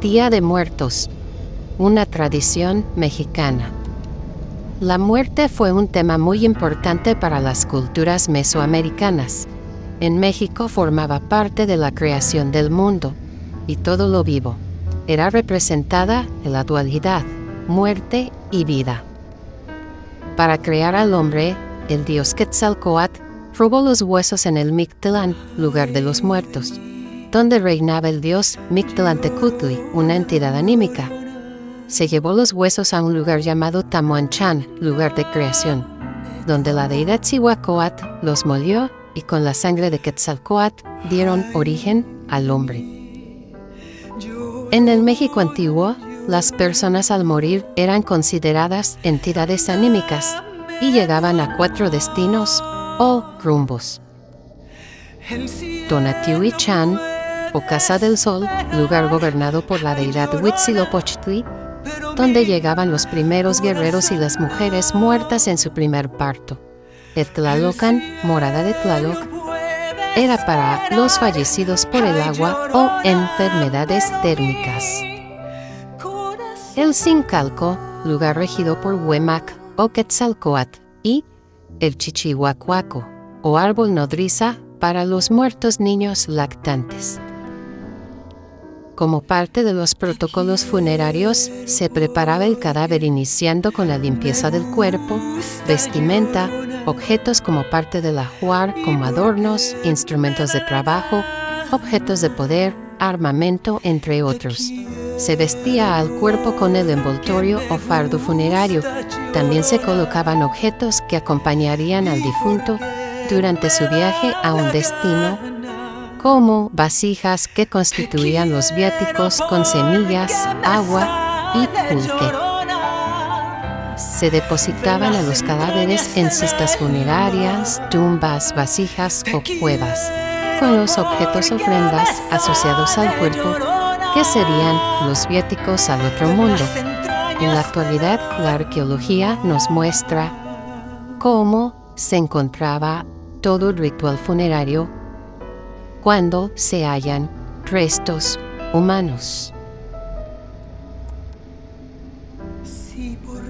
Día de Muertos, una tradición mexicana. La muerte fue un tema muy importante para las culturas mesoamericanas. En México formaba parte de la creación del mundo y todo lo vivo. Era representada en la dualidad, muerte y vida. Para crear al hombre, el dios Quetzalcoatl robó los huesos en el Mictlán, lugar de los muertos, donde reinaba el dios Mictlantecutli, una entidad anímica. Se llevó los huesos a un lugar llamado Tamuanchan, lugar de creación, donde la deidad Cihuacoatl los molió y con la sangre de Quetzalcoatl dieron origen al hombre. En el México antiguo, las personas al morir eran consideradas entidades anímicas y llegaban a cuatro destinos o rumbos. Tonatiuh-Chan, o Casa del Sol, lugar gobernado por la deidad Huitzilopochtli, donde llegaban los primeros guerreros y las mujeres muertas en su primer parto. El Tlalocan, morada de Tlaloc, era para los fallecidos por el agua o enfermedades térmicas. El Sincalco, lugar regido por Huemac o Quetzalcoatl, y el Chichihuacuaco, o árbol nodriza para los muertos niños lactantes. Como parte de los protocolos funerarios, se preparaba el cadáver iniciando con la limpieza del cuerpo, vestimenta, objetos como parte del ajuar como adornos, instrumentos de trabajo, objetos de poder, armamento, entre otros. Se vestía al cuerpo con el envoltorio o fardo funerario. También se colocaban objetos que acompañarían al difunto durante su viaje a un destino, como vasijas que constituían los viáticos con semillas, agua y pulque. Se depositaban a los cadáveres en cistas funerarias, tumbas, vasijas o cuevas, con los objetos ofrendas asociados al cuerpo, que serían los viáticos al otro mundo. En la actualidad, la arqueología nos muestra cómo se encontraba todo el ritual funerario cuando se hallan restos humanos.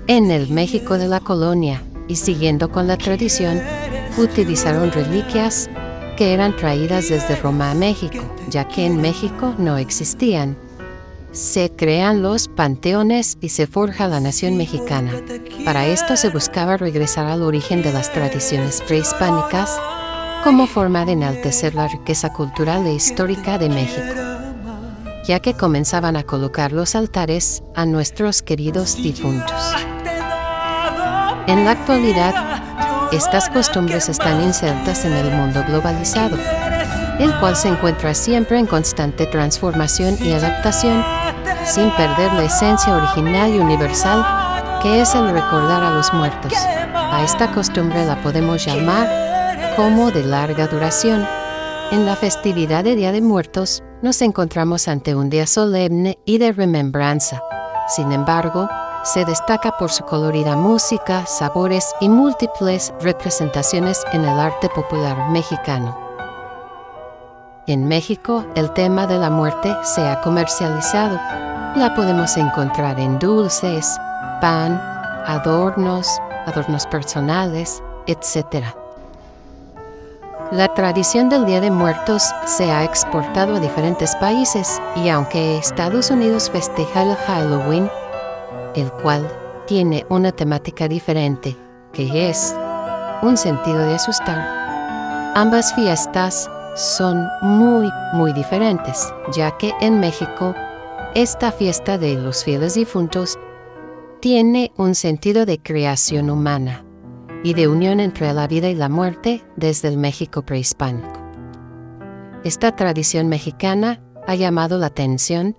En el México de la colonia, y siguiendo con la tradición, utilizaron reliquias que eran traídas desde Roma a México, ya que en México no existían. Se crean los panteones y se forja la nación mexicana. Para esto se buscaba regresar al origen de las tradiciones prehispánicas como forma de enaltecer la riqueza cultural e histórica de México, ya que comenzaban a colocar los altares a nuestros queridos difuntos. En la actualidad, estas costumbres están insertas en el mundo globalizado, el cual se encuentra siempre en constante transformación y adaptación, sin perder la esencia original y universal que es el recordar a los muertos. A esta costumbre la podemos llamar como de larga duración. En la festividad de Día de Muertos nos encontramos ante un día solemne y de remembranza. Sin embargo, se destaca por su colorida música, sabores y múltiples representaciones en el arte popular mexicano. En México, el tema de la muerte se ha comercializado. La podemos encontrar en dulces, pan, adornos, adornos personales, etc. La tradición del Día de Muertos se ha exportado a diferentes países y aunque Estados Unidos festeja el Halloween, el cual tiene una temática diferente, que es un sentido de asustar, ambas fiestas son muy, muy diferentes, ya que en México esta fiesta de los fieles difuntos tiene un sentido de creación humana y de unión entre la vida y la muerte desde el México prehispánico. Esta tradición mexicana ha llamado la atención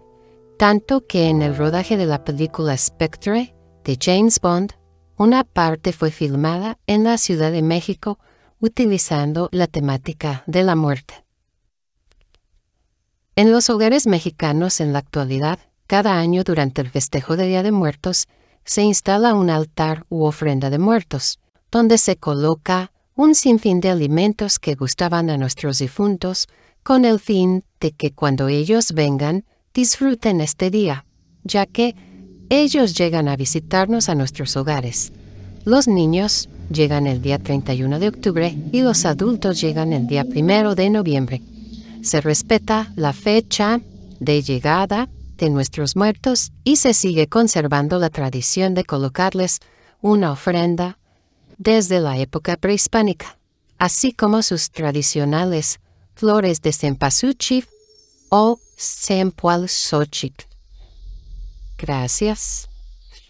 tanto que en el rodaje de la película Spectre de James Bond, una parte fue filmada en la Ciudad de México utilizando la temática de la muerte. En los hogares mexicanos en la actualidad, cada año durante el festejo de Día de Muertos, se instala un altar u ofrenda de muertos, donde se coloca un sinfín de alimentos que gustaban a nuestros difuntos, con el fin de que cuando ellos vengan disfruten este día, ya que ellos llegan a visitarnos a nuestros hogares. Los niños llegan el día 31 de octubre y los adultos llegan el día 1 de noviembre. Se respeta la fecha de llegada de nuestros muertos y se sigue conservando la tradición de colocarles una ofrenda desde la época prehispánica, así como sus tradicionales flores de cempasúchil o Xochitl. Gracias.